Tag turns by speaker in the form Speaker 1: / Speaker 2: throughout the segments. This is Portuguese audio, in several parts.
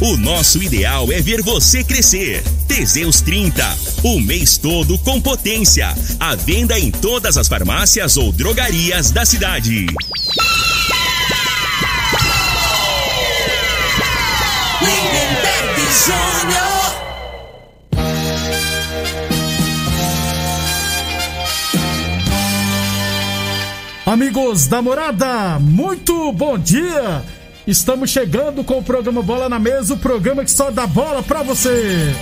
Speaker 1: O nosso ideal é ver você crescer. Teseus 30, o mês todo com potência. A venda em todas as farmácias ou drogarias da cidade.
Speaker 2: Amigos da morada, muito bom dia! Estamos chegando com o programa Bola na Mesa o programa que só dá bola pra você.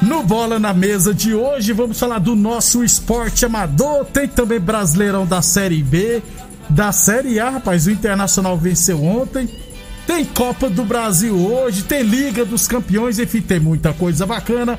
Speaker 2: No Bola na Mesa de hoje, vamos falar do nosso esporte amador. Tem também Brasileirão da Série B, da Série A, rapaz. O Internacional venceu ontem. Tem Copa do Brasil hoje, tem Liga dos Campeões, enfim, tem muita coisa bacana.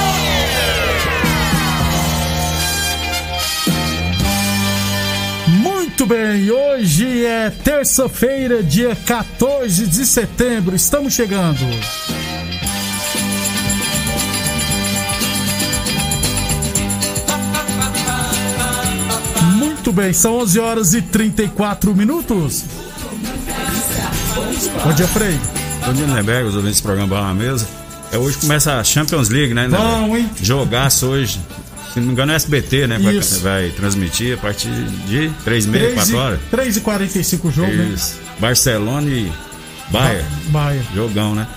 Speaker 2: Bem, hoje é terça-feira, dia 14 de setembro. Estamos chegando. Muito bem, são 11 horas e 34 minutos. Bom dia, Frei.
Speaker 3: Bom dia, Neberg, os ouvintes do programa na Mesa. É, hoje começa a Champions League, né?
Speaker 2: Bom, hein?
Speaker 3: Jogaço hoje. Se não me engano, é SBT, né? Vai, vai transmitir a partir de 3 e meia, 4 horas.
Speaker 2: 3 e 45 o jogo, né?
Speaker 3: Isso. Barcelona e Bayern.
Speaker 2: Baia.
Speaker 3: Jogão, né?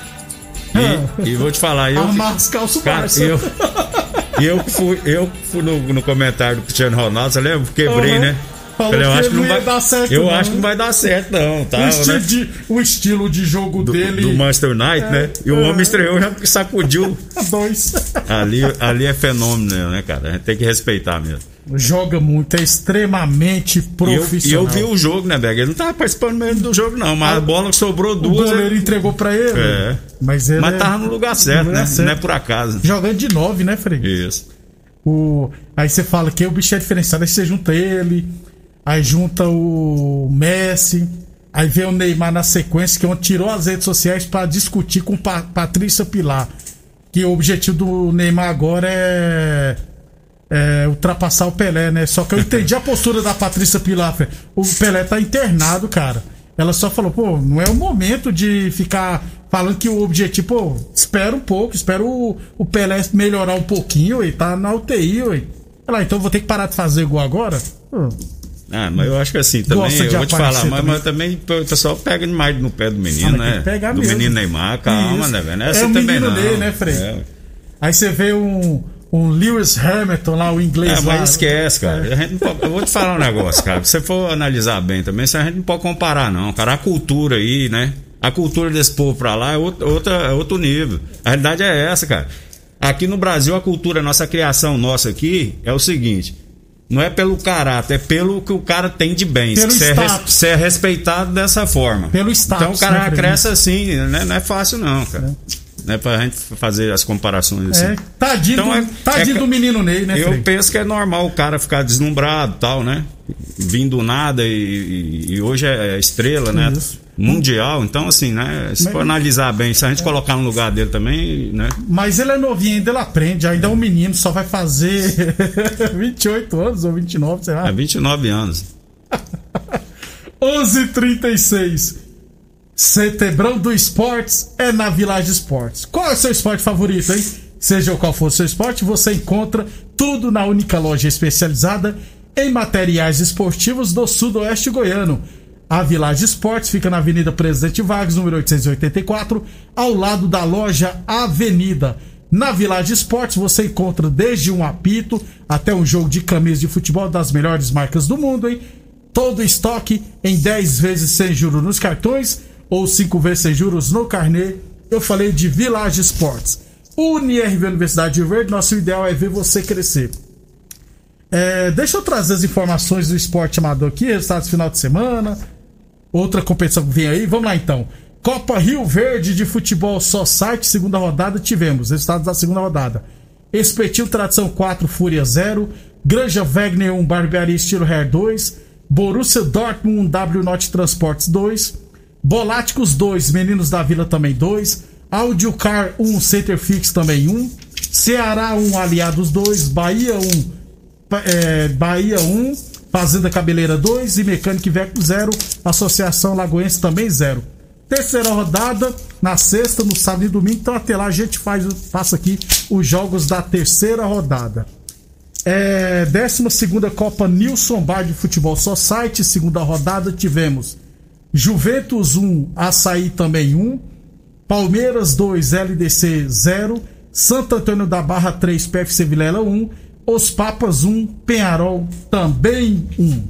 Speaker 2: É.
Speaker 3: E, e vou te falar, eu.
Speaker 2: As calças
Speaker 3: Cara, eu. Eu que fui, eu fui no, no comentário do Cristiano Ronaldo, você lembra? Quebrei,
Speaker 2: Uhum.
Speaker 3: né?
Speaker 2: Falou
Speaker 3: eu
Speaker 2: que
Speaker 3: acho que
Speaker 2: não
Speaker 3: vai
Speaker 2: dar certo,
Speaker 3: Eu
Speaker 2: não,
Speaker 3: acho que
Speaker 2: né?
Speaker 3: não vai dar certo, não, tá?
Speaker 2: o, estilo
Speaker 3: né?
Speaker 2: de, o estilo de jogo
Speaker 3: do,
Speaker 2: dele.
Speaker 3: do Manchester United, né? E o
Speaker 2: é.
Speaker 3: homem estreou já porque sacudiu.
Speaker 2: Dois.
Speaker 3: Ali, ali é fenômeno, né, cara? A gente tem que respeitar mesmo.
Speaker 2: Joga muito, é extremamente
Speaker 3: E eu, e
Speaker 2: profissional.
Speaker 3: eu vi o jogo, né, Berg? Ele não tava participando mesmo do jogo, não. Mas a bola que sobrou
Speaker 2: o
Speaker 3: duas.
Speaker 2: goleiro
Speaker 3: ele-
Speaker 2: entregou pra ele.
Speaker 3: É.
Speaker 2: Mas ele
Speaker 3: Mas
Speaker 2: é-
Speaker 3: tava no lugar certo,
Speaker 2: no
Speaker 3: né?
Speaker 2: lugar certo.
Speaker 3: Não é por acaso.
Speaker 2: Jogando de nove, né, Frei?
Speaker 3: Isso.
Speaker 2: O... Aí você fala que o bicho é diferenciado, aí você junta ele, aí junta o Messi, aí vem o Neymar na sequência, que é onde tirou as redes sociais pra discutir com pa Patrícia Pilar. Que o objetivo do Neymar agora é, é ultrapassar o Pelé, né? Só que eu entendi a postura da Patrícia Pilar. O Pelé tá internado, cara. Ela só falou, pô, não é o momento de ficar falando que o objetivo, pô, espera um pouco, espera o, o Pelé melhorar um pouquinho, e tá na UTI, ué. Ela, então vou ter que parar de fazer gol agora? Pô,
Speaker 3: Ah, mas eu acho que assim, também,
Speaker 2: Gosta
Speaker 3: eu vou te falar, mas,
Speaker 2: também.
Speaker 3: mas também o pessoal pega demais no pé do menino, né?
Speaker 2: pegar
Speaker 3: do
Speaker 2: mesmo.
Speaker 3: menino Neymar, calma,
Speaker 2: Isso.
Speaker 3: né, velho? Não é
Speaker 2: É
Speaker 3: assim
Speaker 2: o
Speaker 3: também
Speaker 2: menino
Speaker 3: não.
Speaker 2: Ney, né, Frei?
Speaker 3: É.
Speaker 2: Aí você vê um, um Lewis Hamilton lá, o inglês
Speaker 3: É,
Speaker 2: lá.
Speaker 3: mas esquece, cara. Não pode- eu vou te falar um negócio, cara. Se você for analisar bem também, a gente não pode comparar, não. Cara, a cultura aí, né? A cultura desse povo pra lá é outro, outra, é outro nível. A realidade é essa, cara. Aqui no Brasil, a cultura, a nossa criação nossa aqui é o seguinte. Não é pelo caráter, é pelo que o cara tem de bens.
Speaker 2: Pelo
Speaker 3: você é, res- você é respeitado dessa forma.
Speaker 2: Pelo status,
Speaker 3: Então o cara
Speaker 2: né,
Speaker 3: cresce assim, né? Não é fácil, não, cara. Não é pra gente fazer as comparações assim.
Speaker 2: É, tadinho,
Speaker 3: Então,
Speaker 2: do,
Speaker 3: é-
Speaker 2: tadinho
Speaker 3: é-
Speaker 2: do menino Ney, né,
Speaker 3: Eu
Speaker 2: Frei?
Speaker 3: penso que é normal o cara ficar deslumbrado e tal, né? Vindo nada e, e- hoje é estrela, né?
Speaker 2: Isso.
Speaker 3: Mundial, então assim, né? Se for analisar bem, se a gente colocar no lugar dele também, né?
Speaker 2: Mas ele é novinho ainda, ele aprende. Ainda é um menino, só vai fazer 28 anos ou 29, sei lá.
Speaker 3: Há 29 anos.
Speaker 2: 11:36. Setebrão do Esportes é na Village Esportes. Qual é o seu esporte favorito, hein? Seja qual for o seu esporte, você encontra tudo na única loja especializada em materiais esportivos do sudoeste goiano. A Village Esportes fica na Avenida Presidente Vargas, número 884, ao lado da loja Avenida. Na Village Esportes você encontra desde um apito até um jogo de camisa de futebol das melhores marcas do mundo, hein? Todo estoque em 10 vezes sem juros nos cartões ou 5 vezes sem juros no carnê. Eu falei de Village Esportes. UniRV Universidade de Verde, nosso ideal é ver você crescer. É, deixa eu trazer as informações do esporte amador aqui, resultados do final de semana. Outra competição que vem aí. Vamos lá então. Copa Rio Verde de Futebol Só Site, segunda rodada, tivemos. Resultados da segunda rodada. Espetil Tradição 4, Fúria 0. Granja Wegner 1, Barbearia Estilo Hair 2. Borussia Dortmund 1, W Norte Transportes 2. Boláticos 2, Meninos da Vila também 2. Audiocar 1, Center Fix também 1. Ceará 1, Aliados 2. Bahia 1, é, Bahia 1, Fazenda Cabeleira 2 e Mecânica Iveco 0, Associação Lagoense também 0. Terceira rodada, na sexta, no sábado e domingo, então até lá a gente faz, passa aqui os jogos da terceira rodada. É, 12 Copa Nilson Bar de Futebol Society, segunda rodada, tivemos Juventus 1, Açaí também 1, Palmeiras 2, LDC 0, Santo Antônio da Barra 3, PFC Vilela 1, Os Papas 1, Penharol também 1.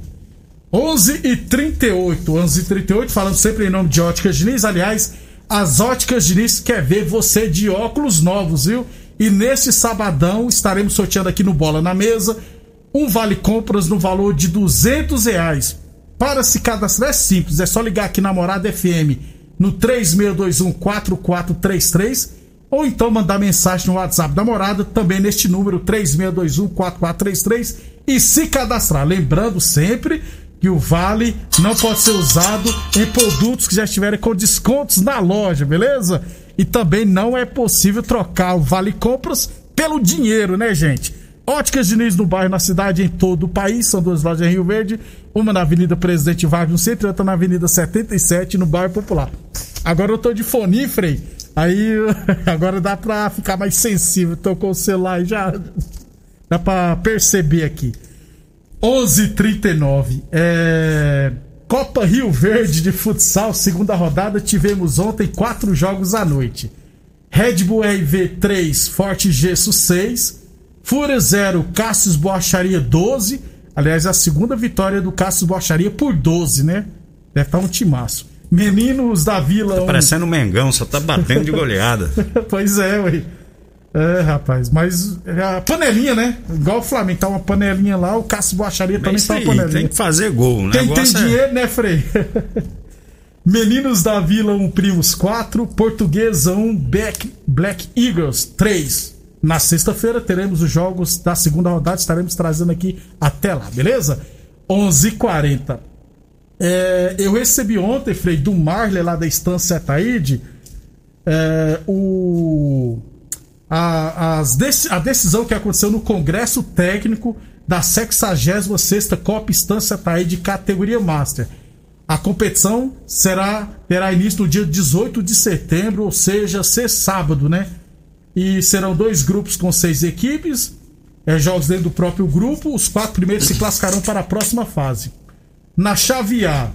Speaker 2: 11 e 38, 11 e 38, falando sempre em nome de Óticas Diniz. Aliás, as Óticas Diniz quer ver você de óculos novos, viu? E neste sabadão estaremos sorteando aqui no Bola na Mesa um vale compras no valor de 200 reais. Para se cadastrar é simples, é só ligar aqui na Morada FM no 36214433 ou então mandar mensagem no WhatsApp da Morada, também neste número 36214433 e se cadastrar. Lembrando sempre que o vale não pode ser usado em produtos que já estiverem com descontos na loja, beleza? E também não é possível trocar o vale compras pelo dinheiro, né, gente? Óticas Diniz no bairro, na cidade, em todo o país. São duas lojas em Rio Verde. Uma na Avenida Presidente Vargas, no centro, e outra na Avenida 77, no bairro Popular. Agora eu tô de fone, Frei. Aí agora dá pra ficar mais sensível. Tô com o celular e já dá pra perceber aqui. 11:39 é... Copa Rio Verde de futsal, segunda rodada. Tivemos ontem quatro jogos à noite. Red Bull RV 3, Forte Gesso 6. Fúria 0, Cassius Borracharia 12. Aliás, a segunda vitória do Cassius Borracharia por 12, né? Deve estar um timaço. Meninos da Vila.
Speaker 3: Tá parecendo um Mengão, só tá batendo de goleada.
Speaker 2: pois é, ué. É, rapaz, mas é a panelinha, né? Igual o Flamengo, tá uma panelinha lá, o Cássio Boacharia também tá uma
Speaker 3: aí,
Speaker 2: panelinha.
Speaker 3: tem que fazer gol, né?
Speaker 2: Quem tem dinheiro, né, Frei? Meninos da Vila 1, Primos 4, Portuguesa 1, Black, Black Eagles 3. Na sexta-feira teremos os jogos da segunda rodada, estaremos trazendo aqui até lá, beleza? 11:40. É, eu recebi ontem, Frei, do Marley lá da Estância Taíde, é, o a, a decisão que aconteceu no Congresso Técnico da 66ª Copa Estância Taíde de categoria Master. A competição será terá início no dia 18 de setembro, ou seja, ser sábado, né? E serão dois grupos com seis equipes, é, jogos dentro do próprio grupo. Os quatro primeiros se classificarão para a próxima fase. Na chave A,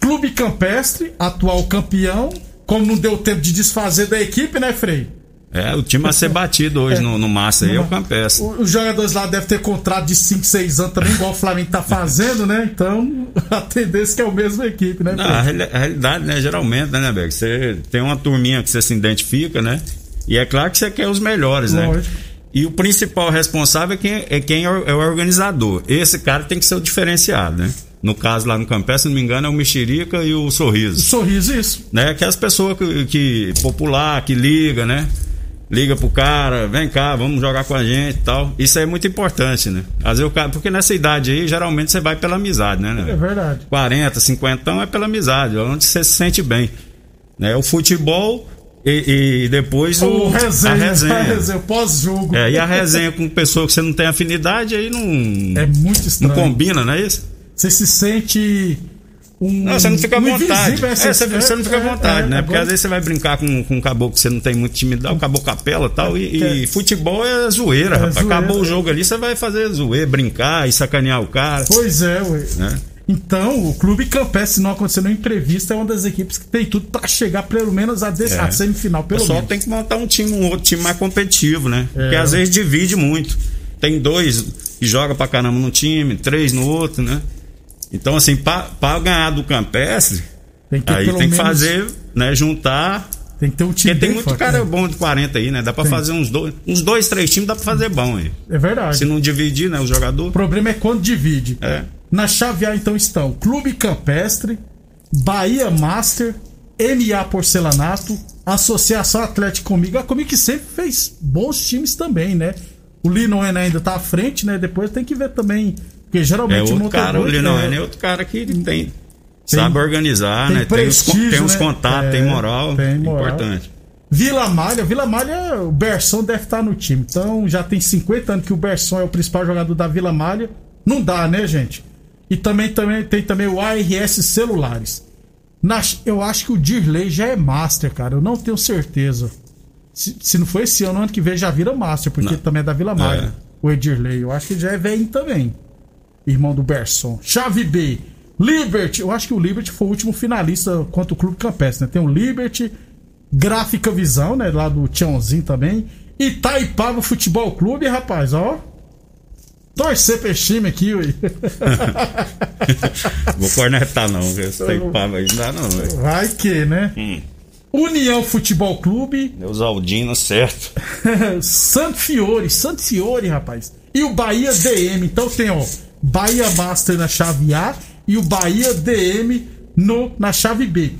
Speaker 2: Clube Campestre, atual campeão. Como não deu tempo de desfazer da equipe, né, Frei?
Speaker 3: É, o time a ser batido hoje no, no Master aí é o Campestre.
Speaker 2: O- Os jogadores lá devem ter contrato de 5, 6 anos também, igual o Flamengo tá fazendo, né? Então, a tendência é que é a mesma equipe, né?
Speaker 3: Não, a, a realidade, né, geralmente, né, Beck? Você tem uma turminha que você se identifica, né? E é claro que você quer os melhores, né?
Speaker 2: Lógico.
Speaker 3: E o principal responsável é quem, é quem é o é o organizador. Esse cara tem que ser o diferenciado, né? No caso lá no Campestre, se não me engano, é o Mexerica e o Sorriso.
Speaker 2: Sorriso, isso.
Speaker 3: né? Que é as pessoas que, que popular, que liga, né? Liga pro cara, vem cá, vamos jogar com a gente e tal. Isso é muito importante, né? Às vezes o cara, porque nessa idade aí, geralmente você vai pela amizade, né? né?
Speaker 2: É verdade.
Speaker 3: 40, 50 é pela amizade, é onde você se sente bem. Né? O futebol e, e depois o,
Speaker 2: O resenha,
Speaker 3: a resenha.
Speaker 2: a resenha, o pós-jogo.
Speaker 3: É, e a resenha com pessoa que você não tem afinidade, aí não,
Speaker 2: É muito
Speaker 3: não
Speaker 2: estranho.
Speaker 3: combina, não é isso?
Speaker 2: Você se sente um.
Speaker 3: Não, você não fica à
Speaker 2: um
Speaker 3: vontade. É, você, você não fica à
Speaker 2: é,
Speaker 3: vontade,
Speaker 2: é,
Speaker 3: né? Porque
Speaker 2: agora-
Speaker 3: às vezes você vai brincar com, com um caboclo que você não tem muito intimidade, o caboclo capela e tal. E, e
Speaker 2: É.
Speaker 3: futebol é zoeira,
Speaker 2: É
Speaker 3: rapaz.
Speaker 2: zoeira.
Speaker 3: Acabou o jogo ali, você vai fazer zoeira, brincar e sacanear o cara.
Speaker 2: Pois é, ué.
Speaker 3: Né?
Speaker 2: Então, o Clube Campestre, se não acontecer nenhum imprevisto, é uma das equipes que tem tudo pra chegar pelo menos a, des-
Speaker 3: É.
Speaker 2: a semifinal,
Speaker 3: O
Speaker 2: pelo
Speaker 3: pessoal
Speaker 2: menos.
Speaker 3: tem que montar um time, um outro time mais competitivo, né?
Speaker 2: É.
Speaker 3: Porque às vezes divide muito. Tem dois que joga pra caramba num time, três no outro, né? Então, assim, pra ganhar do Campestre,
Speaker 2: Tem que
Speaker 3: aí tem que
Speaker 2: menos-
Speaker 3: fazer, né? Juntar
Speaker 2: Tem que ter um time
Speaker 3: Porque tem muito
Speaker 2: forte,
Speaker 3: cara
Speaker 2: né?
Speaker 3: bom de 40 aí, né? Dá pra
Speaker 2: Tem.
Speaker 3: fazer uns dois, uns dois, três times, dá pra fazer bom aí.
Speaker 2: É verdade.
Speaker 3: Se não dividir, né, o jogador.
Speaker 2: O problema é quando divide.
Speaker 3: É.
Speaker 2: Na chave A, então, estão Clube Campestre, Bahia Master, MA Porcelanato, Associação Atlético Comigo. A Comigo que sempre fez bons times também, né? O Linoen ainda tá à frente, né? Depois tem que ver também. Porque
Speaker 3: É
Speaker 2: geralmente
Speaker 3: outro
Speaker 2: montador-
Speaker 3: cara, o Lino
Speaker 2: é,
Speaker 3: é outro cara que tem. sabe organizar,
Speaker 2: tem
Speaker 3: né? Tem os,
Speaker 2: prestígio,
Speaker 3: tem os
Speaker 2: né?
Speaker 3: contatos,
Speaker 2: É,
Speaker 3: tem moral.
Speaker 2: tem moral.
Speaker 3: Importante.
Speaker 2: Vila Malha, Vila Malha, o Berson deve estar no time. Então já tem 50 anos que o Berson é o principal jogador da Vila Malha. Não dá, né, gente? E também, também tem também o ARS Celulares. Na- eu acho que o Dirley já é Master, cara. Eu não tenho certeza. Se, se não for esse ano, ano que vem já vira Master, porque
Speaker 3: Não.
Speaker 2: também é da Vila Malha.
Speaker 3: É.
Speaker 2: O Edirley. Eu acho que ele já é velho também. Irmão do Berson. Chave B. Liberty. Eu acho que o Liberty foi o último finalista contra o Clube Campestre, né? Tem o Liberty, Gráfica Visão, né? Lá do Tiãozinho também. Itaipava Futebol Clube, rapaz, ó. Torcer pra esse time aqui, ui.
Speaker 3: Vou cornetar, não. Esse tem pava aí, não dá, não. velho.
Speaker 2: Vai que, né?
Speaker 3: Hum.
Speaker 2: União Futebol Clube.
Speaker 3: Deus Aldino, certo.
Speaker 2: Santo Fiore, Santo Fiore, rapaz. E o Bahia DM. Então tem, ó, Bahia Master na chave A e o Bahia DM no, na chave B.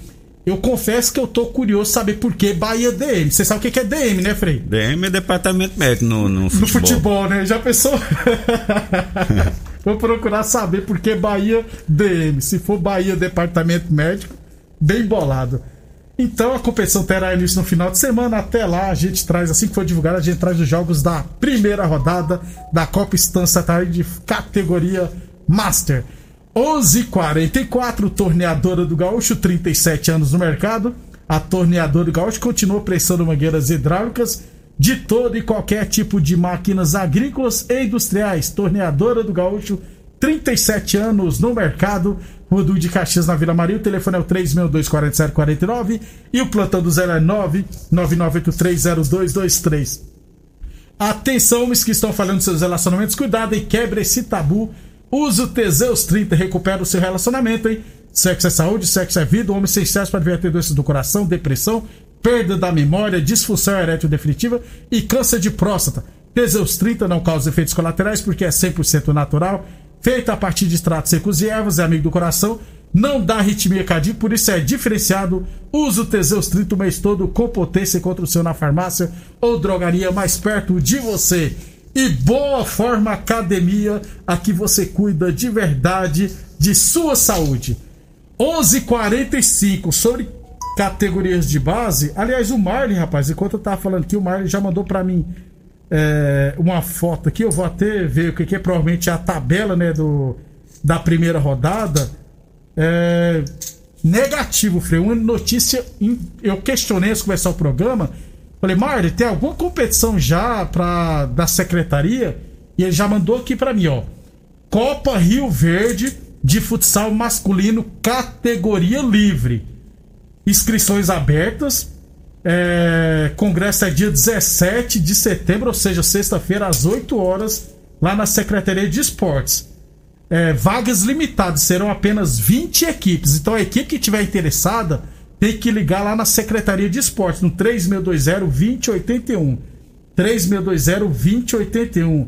Speaker 2: Eu confesso que eu tô curioso saber por que Bahia DM. Você sabe o que é DM, né, Frei?
Speaker 3: DM é departamento médico no, no futebol.
Speaker 2: No futebol, né? Já pensou? Vou procurar saber por que Bahia DM. Se for Bahia Departamento Médico, bem bolado. Então a competição terá início no final de semana. Até lá a gente traz, assim que for divulgado, a gente traz os jogos da primeira rodada da Copa Estância Tarde de categoria Master. 11:44 torneadora do Gaúcho, 37 anos no mercado. A torneadora do Gaúcho continua prestando mangueiras hidráulicas de todo e qualquer tipo de máquinas agrícolas e industriais. Torneadora do Gaúcho, 37 anos no mercado. Rodul de Caxias na Vila Maria. O telefone é o 3624749 e o plantão do 0 é 999830223. Atenção, homens que estão falando dos seus relacionamentos, cuidado e quebre esse tabu. Use o Teseus 30 e recupera o seu relacionamento, hein? Sexo é saúde, sexo é vida. O homem sem sexo pode ter doenças do coração, depressão, perda da memória, disfunção erétil definitiva e câncer de próstata. Teseus 30 não causa efeitos colaterais porque é 100% natural, feito a partir de extratos secos e ervas, é amigo do coração, não dá arritmia cardíaca, por isso é diferenciado. Use o Teseus 30 o mês todo com potência contra o seu na farmácia ou drogaria mais perto de você. E Boa Forma Academia, aqui você cuida de verdade de sua saúde. 11:45 sobre categorias de base. Aliás, o Marley, rapaz, enquanto eu tava falando aqui, o Marley já mandou pra mim é, uma foto aqui. Eu vou até ver o que é provavelmente a tabela, né, do da primeira rodada. É, negativo, Frei. Uma notícia. Eu questionei antes de começar o programa. Falei, Marley, tem alguma competição já pra, da secretaria? E ele já mandou aqui pra mim, ó. Copa Rio Verde de futsal masculino, categoria livre. Inscrições abertas. É, congresso é dia 17 de setembro, ou seja, sexta-feira, às 8 horas, lá na Secretaria de Esportes. É, vagas limitadas, serão apenas 20 equipes. Então a equipe que tiver interessada tem que ligar lá na Secretaria de Esportes, no 3620-2081. 3620-2081.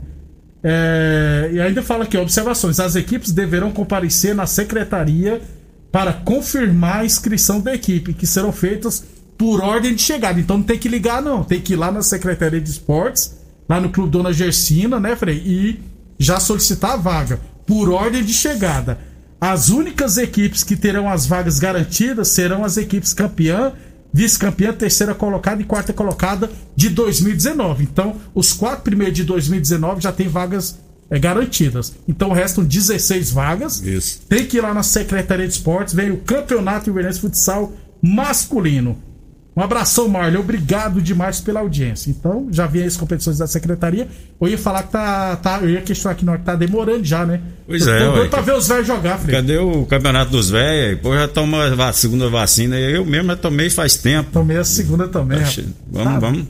Speaker 2: É, e ainda fala aqui, observações. As equipes deverão comparecer na secretaria para confirmar a inscrição da equipe, que serão feitas por ordem de chegada. Então não tem que ligar, não. Tem que ir lá na Secretaria de Esportes, lá no Clube Dona Gersina, né, Frei? E já solicitar a vaga, por ordem de chegada. As únicas equipes que terão as vagas garantidas serão as equipes campeã, vice-campeã, terceira colocada e quarta colocada de 2019. Então, os quatro primeiros de 2019 já tem vagas é, garantidas. Então restam 16 vagas.
Speaker 3: Isso.
Speaker 2: Tem que ir lá na Secretaria de Esportes, vem o Campeonato Invernense Futsal Masculino. Um abração, Marley. Obrigado demais pela audiência. Então, já vi as competições da secretaria. Eu ia falar que tá. tá eu ia questionar aqui, não, que tá demorando já, né?
Speaker 3: Pois
Speaker 2: eu
Speaker 3: é,
Speaker 2: Tô doido pra ver os velhos jogar, Fred.
Speaker 3: Cadê o campeonato dos velhos? Pô, já toma a segunda vacina. Eu mesmo já tomei faz tempo.
Speaker 2: Tomei a segunda também, rapaz.
Speaker 3: Vamos, vamos,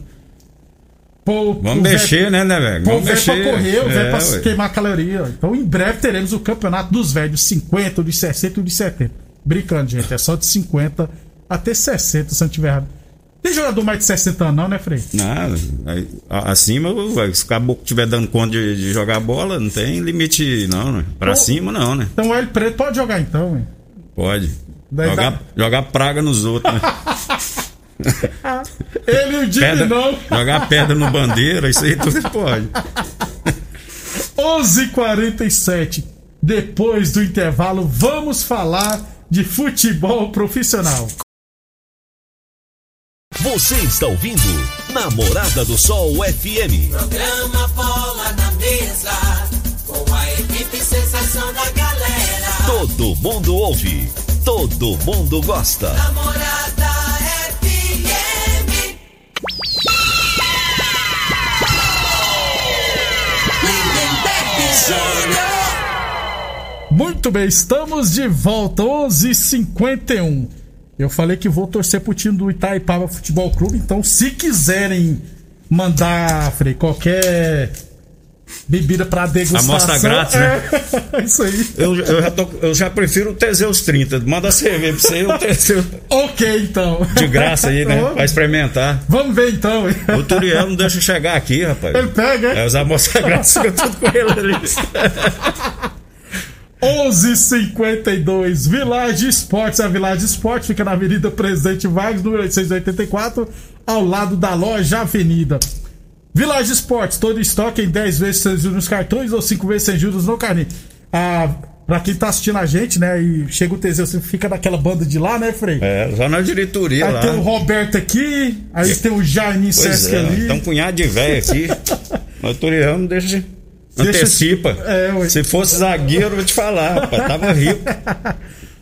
Speaker 2: Pô,
Speaker 3: vamos mexer,
Speaker 2: velho-
Speaker 3: né, né, velho?
Speaker 2: Pô,
Speaker 3: Vamos
Speaker 2: velho pra
Speaker 3: mexer.
Speaker 2: correr, o velho
Speaker 3: É,
Speaker 2: pra
Speaker 3: ué.
Speaker 2: queimar caloria. Então, em breve teremos o campeonato dos velhos, 50, dos 60 e dos 70. Brincando, gente, é só de 50 até 60, se não tiver errado. Tem jogador mais de 60 anos, não, né, Frei?
Speaker 3: Nada. Acima, se o caboclo estiver dando conta de, de jogar bola, não tem limite, não, né? Pra
Speaker 2: Pô.
Speaker 3: cima, não, né?
Speaker 2: Então o Hélio Preto pode jogar então, hein?
Speaker 3: Pode.
Speaker 2: Daí
Speaker 3: Jogar,
Speaker 2: dá-
Speaker 3: jogar praga nos outros, né?
Speaker 2: Ele o Jimmy
Speaker 3: Pedra-
Speaker 2: não.
Speaker 3: jogar pedra no bandeira, isso aí tudo pode.
Speaker 2: 11:47. Depois do intervalo, vamos falar de futebol profissional.
Speaker 1: Você está ouvindo Namorada do Sol FM.
Speaker 4: Programa Bola na Mesa, com a equipe sensação da galera.
Speaker 1: Todo mundo ouve, todo mundo gosta.
Speaker 4: Namorada FM. Lindenberg Júnior.
Speaker 2: Muito bem, estamos de volta, 11:51. Eu falei que vou torcer pro time do Itaipava Futebol Clube, então se quiserem mandar, Frei, qualquer bebida pra degustação...
Speaker 3: Amostra grátis, né?
Speaker 2: É, isso aí.
Speaker 3: Eu, eu, já tô- eu já prefiro o Teseus 30. Manda cerveja pra você, o Teseus
Speaker 2: Ok, então.
Speaker 3: de graça aí, né?
Speaker 2: Vamos-
Speaker 3: Pra experimentar.
Speaker 2: Vamos ver então.
Speaker 3: O Turiel não deixa chegar aqui, rapaz.
Speaker 2: Ele pega, hein?
Speaker 3: É, os amostras grátis ficam tudo com ele ali.
Speaker 2: 11:52 Village Esportes. A Village Esportes fica na Avenida Presidente Vargas, número 884, ao lado da loja Avenida. Village Esportes, todo estoque em 10 vezes sem juros nos cartões ou 5 vezes sem juros no carnê. Ah, pra quem tá assistindo a gente, né? E chega o Teseu, você fica naquela banda de lá, né, Frei?
Speaker 3: É, só na diretoria
Speaker 2: Aí
Speaker 3: lá.
Speaker 2: tem o Roberto aqui, aí tem o Jaime Sesc
Speaker 3: é,
Speaker 2: ali.
Speaker 3: Tem um punhado de velho aqui. Mas o Turiel não deixa. Antecipa.
Speaker 2: É.
Speaker 3: Se fosse zagueiro, eu vou te falar, rapaz. Tava rico.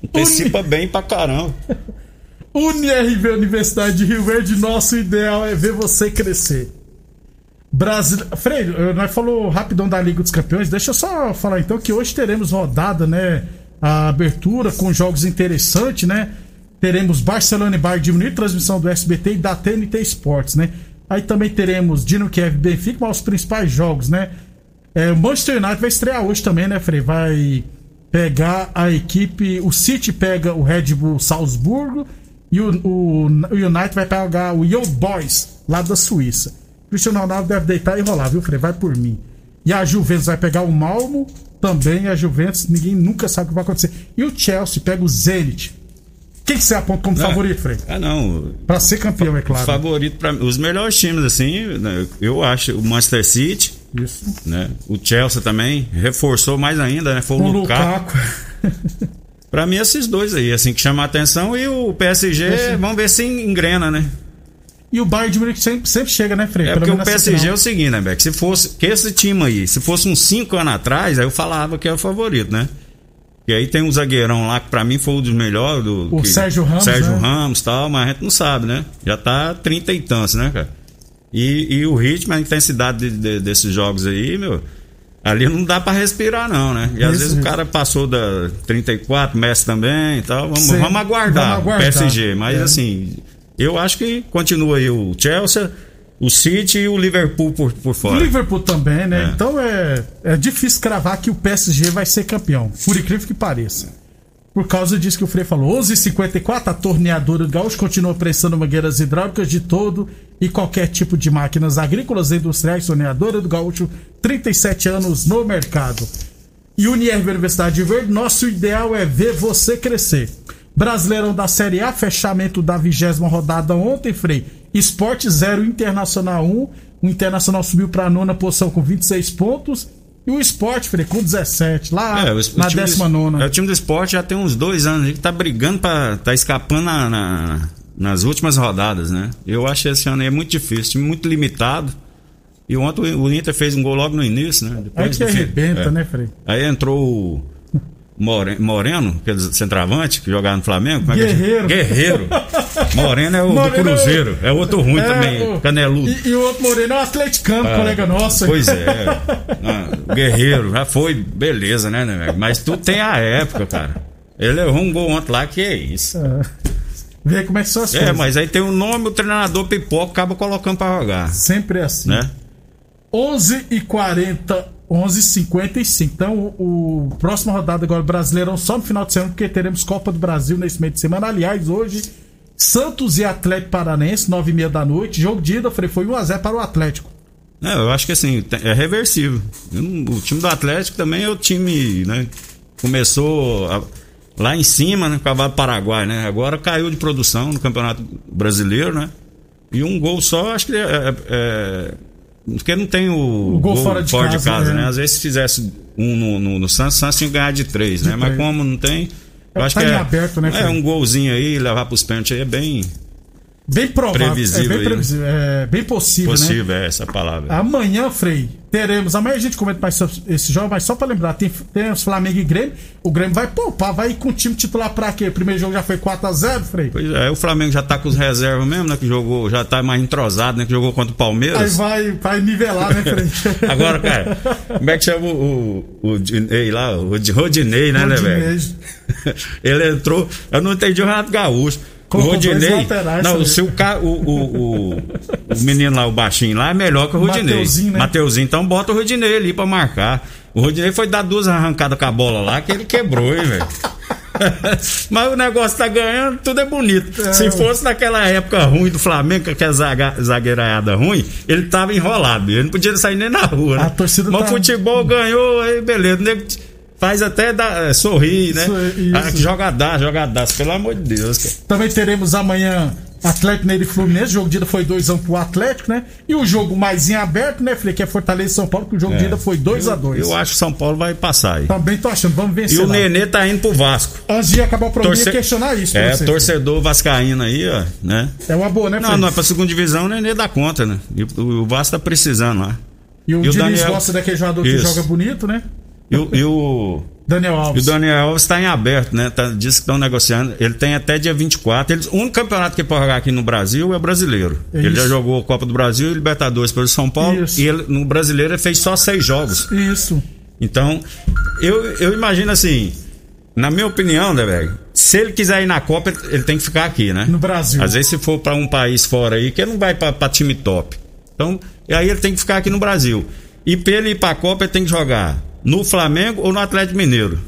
Speaker 3: Antecipa bem pra caramba.
Speaker 2: UniRV Universidade de Rio Verde, nosso ideal é ver você crescer. Brasil... Freire, eh, nós falou rapidão da Liga dos Campeões, deixa eu só falar então que hoje teremos rodada, né? A abertura com jogos interessantes, né? Teremos Barcelona e Bayern de Munique, transmissão do SBT e da TNT Esportes, né? Aí também teremos Dinamo Kiev Benfica, mas os principais jogos, né? É, o Manchester United vai estrear hoje também, né, Frei? Vai pegar a equipe. O City pega o Red Bull Salzburgo e o, o, o United vai pegar o Young Boys, lá da Suíça. Cristiano Ronaldo deve deitar e rolar, viu, Frei? Vai por mim. E a Juventus vai pegar o Malmo, também a Juventus, ninguém nunca sabe o que vai acontecer. E o Chelsea pega o Zenit. Quem que você aponta como favorito, Frei?
Speaker 3: Ah, não.
Speaker 2: Pra ser campeão, é claro.
Speaker 3: Favorito pra mim. Os melhores times, assim, né, eu acho. O Manchester City,
Speaker 2: Isso.
Speaker 3: né? O Chelsea também. Reforçou mais ainda, né? Foi o
Speaker 2: O
Speaker 3: Lukaku.
Speaker 2: Lukaku.
Speaker 3: Pra mim, esses dois aí, assim, que chamam a atenção. E o PSG, vamos ver se engrena, né?
Speaker 2: E o Bayern de Munique sempre, sempre chega, né, Frei?
Speaker 3: É
Speaker 2: Pelo
Speaker 3: porque o PSG é o seguinte, né, Beck? Se fosse. Que esse time aí, se fosse uns 5 anos atrás, aí eu falava que era o favorito, né? E aí tem um zagueirão lá que pra mim foi um dos melhores. Do,
Speaker 2: O
Speaker 3: que-
Speaker 2: Sérgio Ramos,
Speaker 3: Sérgio
Speaker 2: né?
Speaker 3: Ramos e tal, mas a gente não sabe, né? Já tá 30 e tantos, né, cara? E, e o ritmo, a intensidade de- de- desses jogos aí, meu. Ali não dá pra respirar, não, né? E às
Speaker 2: Isso,
Speaker 3: vezes
Speaker 2: isso.
Speaker 3: o cara passou da 34, Messi também e tal. Vamos,
Speaker 2: Sim,
Speaker 3: vamos aguardar,
Speaker 2: vamos aguardar.
Speaker 3: o PSG. Mas
Speaker 2: É.
Speaker 3: assim, eu acho que continua aí o Chelsea, o City e o Liverpool por, por
Speaker 2: O
Speaker 3: fora.
Speaker 2: Liverpool também, né?
Speaker 3: É.
Speaker 2: Então é, é difícil cravar que o PSG vai ser campeão, por incrível que pareça. Por causa disso que o Frei falou. 11h54, a torneadora do Gaúcho continua prestando mangueiras hidráulicas de todo e qualquer tipo de máquinas agrícolas e industriais. Torneadora do Gaúcho, 37 anos no mercado. E Unirv Universidade de Verde, nosso ideal é ver você crescer. Brasileirão da Série A, fechamento da vigésima rodada ontem, Frei. Esporte 0, Internacional 1. O Internacional subiu para a nona posição com 26 pontos. E o Esporte, Frei, com 17, lá
Speaker 3: É, o,
Speaker 2: na
Speaker 3: time do-
Speaker 2: décima nona.
Speaker 3: é, o time do esporte já tem uns dois anos aí que tá brigando pra. tá escapando na- na- nas últimas rodadas, né? Eu acho que esse ano aí é muito difícil, time muito limitado. E ontem o Inter fez um gol logo no início, né?
Speaker 2: Aí
Speaker 3: Depois
Speaker 2: que
Speaker 3: do fim.
Speaker 2: arrebenta,
Speaker 3: É.
Speaker 2: né, Frei?
Speaker 3: Aí entrou Moreno, aquele centroavante que jogava no Flamengo. Como é que é?
Speaker 2: Guerreiro.
Speaker 3: Guerreiro. Moreno é o
Speaker 2: Moreno
Speaker 3: do Cruzeiro. É outro ruim também,
Speaker 2: o-
Speaker 3: caneludo.
Speaker 2: E, e o outro Moreno é um atleticano,
Speaker 3: Ah,
Speaker 2: colega nosso.
Speaker 3: Pois é. Ah, o Guerreiro, já foi, beleza, né, né? Mas tudo tem a época, cara. Ele errou um gol ontem lá, que é isso.
Speaker 2: Vê como é que são as
Speaker 3: É,
Speaker 2: coisas.
Speaker 3: mas aí tem o nome, o treinador pipoca acaba colocando pra jogar,
Speaker 2: Sempre é assim.
Speaker 3: né?
Speaker 2: 11 e 40, 11 e 55. Então, o, o próxima rodada agora, Brasileirão, só no final de semana, porque teremos Copa do Brasil nesse meio de semana. Aliás, hoje, Santos e Atlético Paranense, 9 e meia da noite. Jogo de ida, Frei, foi 1x0 para o Atlético.
Speaker 3: Não, eu acho que assim, é reversível. O time do Atlético também é o time, né? Começou a- lá em cima, né? Cavalo Paraguai, né? Agora caiu de produção no Campeonato Brasileiro, né? E um gol só, acho que é. é- é- porque não tem o,
Speaker 2: O gol fora de casa,
Speaker 3: né?
Speaker 2: é.
Speaker 3: Às vezes se fizesse um no, no, no Santos, o Santos tinha que ganhar de três, né? Mas
Speaker 2: três.
Speaker 3: como não tem. Eu
Speaker 2: É,
Speaker 3: acho
Speaker 2: tá
Speaker 3: que é,
Speaker 2: aberto, né,
Speaker 3: é um golzinho aí, levar pros pênaltis aí é bem
Speaker 2: Bem provável.
Speaker 3: Previsível
Speaker 2: é bem
Speaker 3: aí, né?
Speaker 2: previsível. É bem possível, né?
Speaker 3: possível, é essa palavra.
Speaker 2: Amanhã, Frei, teremos. Amanhã a gente comenta mais esse jogo, mas só pra lembrar, tem, tem os Flamengo e Grêmio. O Grêmio vai poupar, vai ir com o time titular pra quê? O primeiro jogo já foi 4x0, Frei.
Speaker 3: Pois é, o Flamengo já tá com os reservas mesmo, né? Que jogou, já tá mais entrosado, né? Que jogou contra o
Speaker 2: Aí
Speaker 3: Palmeiras.
Speaker 2: vai, vai nivelar, né, Frei?
Speaker 3: Agora, cara, como é que chama o, o, o Dinei lá? O Rod- Rodinei, né, né, velho?
Speaker 2: Rodinei.
Speaker 3: Ele entrou. Eu não entendi o Renato Gaúcho. O
Speaker 2: Colocou
Speaker 3: Rodinei.
Speaker 2: laterais
Speaker 3: Não, se o, ca- o, o, o, o menino lá, o baixinho lá, é melhor que o Rodinei.
Speaker 2: Mateuzinho, né?
Speaker 3: Mateuzinho, então bota o Rodinei ali pra marcar. O Rodinei foi dar duas arrancadas com a bola lá que ele quebrou, hein, velho. Mas o negócio tá ganhando, tudo é bonito.
Speaker 2: É.
Speaker 3: Se fosse naquela época ruim do Flamengo, com aquela zaga, zagueiraiada ruim, ele tava enrolado. Ele não podia sair nem na rua. Né?
Speaker 2: A torcida
Speaker 3: Mas
Speaker 2: tá-
Speaker 3: o futebol ganhou, aí beleza. O faz até dar, sorrir, né?
Speaker 2: Isso, isso.
Speaker 3: Ah, jogadaço, pelo amor de Deus, cara.
Speaker 2: Também teremos amanhã Atlético Mineiro e Fluminense. O jogo de ida foi 2x1 pro Atlético, né? E o jogo mais em aberto, né, Frei? Que é Fortaleza e São Paulo, que o jogo de ida foi 2x2.
Speaker 3: Eu acho que São Paulo vai passar aí.
Speaker 2: Também tô achando, vamos
Speaker 3: E
Speaker 2: vencer.
Speaker 3: o
Speaker 2: lá.
Speaker 3: Nenê tá indo pro Vasco.
Speaker 2: Antes de acabar o programa, eu
Speaker 3: Torce-
Speaker 2: questionar isso.
Speaker 3: É,
Speaker 2: você.
Speaker 3: torcedor vascaíno aí, ó, né?
Speaker 2: É uma boa, né,
Speaker 3: Não, não, é pra segunda divisão o Nenê dá conta, né? E o, o Vasco tá precisando lá.
Speaker 2: E o
Speaker 3: e o
Speaker 2: Diniz
Speaker 3: Daniel-
Speaker 2: gosta daquele jogador que
Speaker 3: Isso.
Speaker 2: joga bonito, né?
Speaker 3: E o, e o,
Speaker 2: Daniel
Speaker 3: e o
Speaker 2: Alves.
Speaker 3: Daniel Alves tá em aberto, né? Tá, diz que estão negociando. Ele tem até dia 24. Ele, o único campeonato que pode jogar aqui no Brasil é o brasileiro.
Speaker 2: É
Speaker 3: ele já jogou Copa do Brasil e Libertadores pelo São Paulo.
Speaker 2: Isso.
Speaker 3: E ele, no brasileiro ele fez só seis jogos.
Speaker 2: Isso.
Speaker 3: Então, eu, eu imagino assim, na minha opinião, né, velho? Se ele quiser ir na Copa, ele- tem que ficar aqui, né?
Speaker 2: No Brasil.
Speaker 3: Às vezes, se for pra um país fora aí, que ele não vai pra time top. Então, aí ele tem que ficar aqui no Brasil. E pra ele ir pra Copa, ele tem que jogar no Flamengo ou no Atlético Mineiro.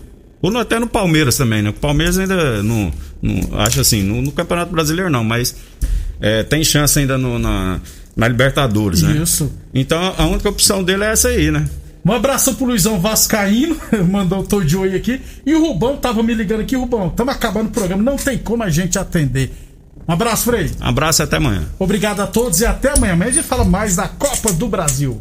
Speaker 3: Ou no- até no Palmeiras também, né? O Palmeiras ainda não. não acho assim, no, no Campeonato Brasileiro não, mas é, tem chance ainda no- na, na Libertadores, né?
Speaker 2: Isso.
Speaker 3: Então a única opção dele é essa aí, né?
Speaker 2: Um abraço pro Luizão Vascaíno, mandou o de oi aqui. E o Rubão tava me ligando aqui, Rubão, estamos acabando o programa, não tem como a gente atender. Um abraço, Frei.
Speaker 3: Abraço e até amanhã.
Speaker 2: Obrigado a todos e até amanhã. Amanhã a gente fala mais da Copa do Brasil.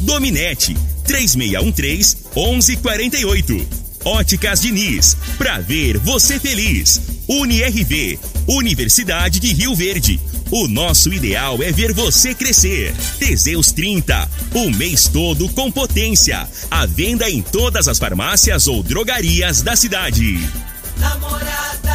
Speaker 1: Dominete, 3613-1148. Óticas Diniz, pra ver você feliz. UniRV, Universidade de Rio Verde. O nosso ideal é ver você crescer. Teseus 30, o mês todo com potência. A venda em todas as farmácias ou drogarias da cidade.
Speaker 4: Namorada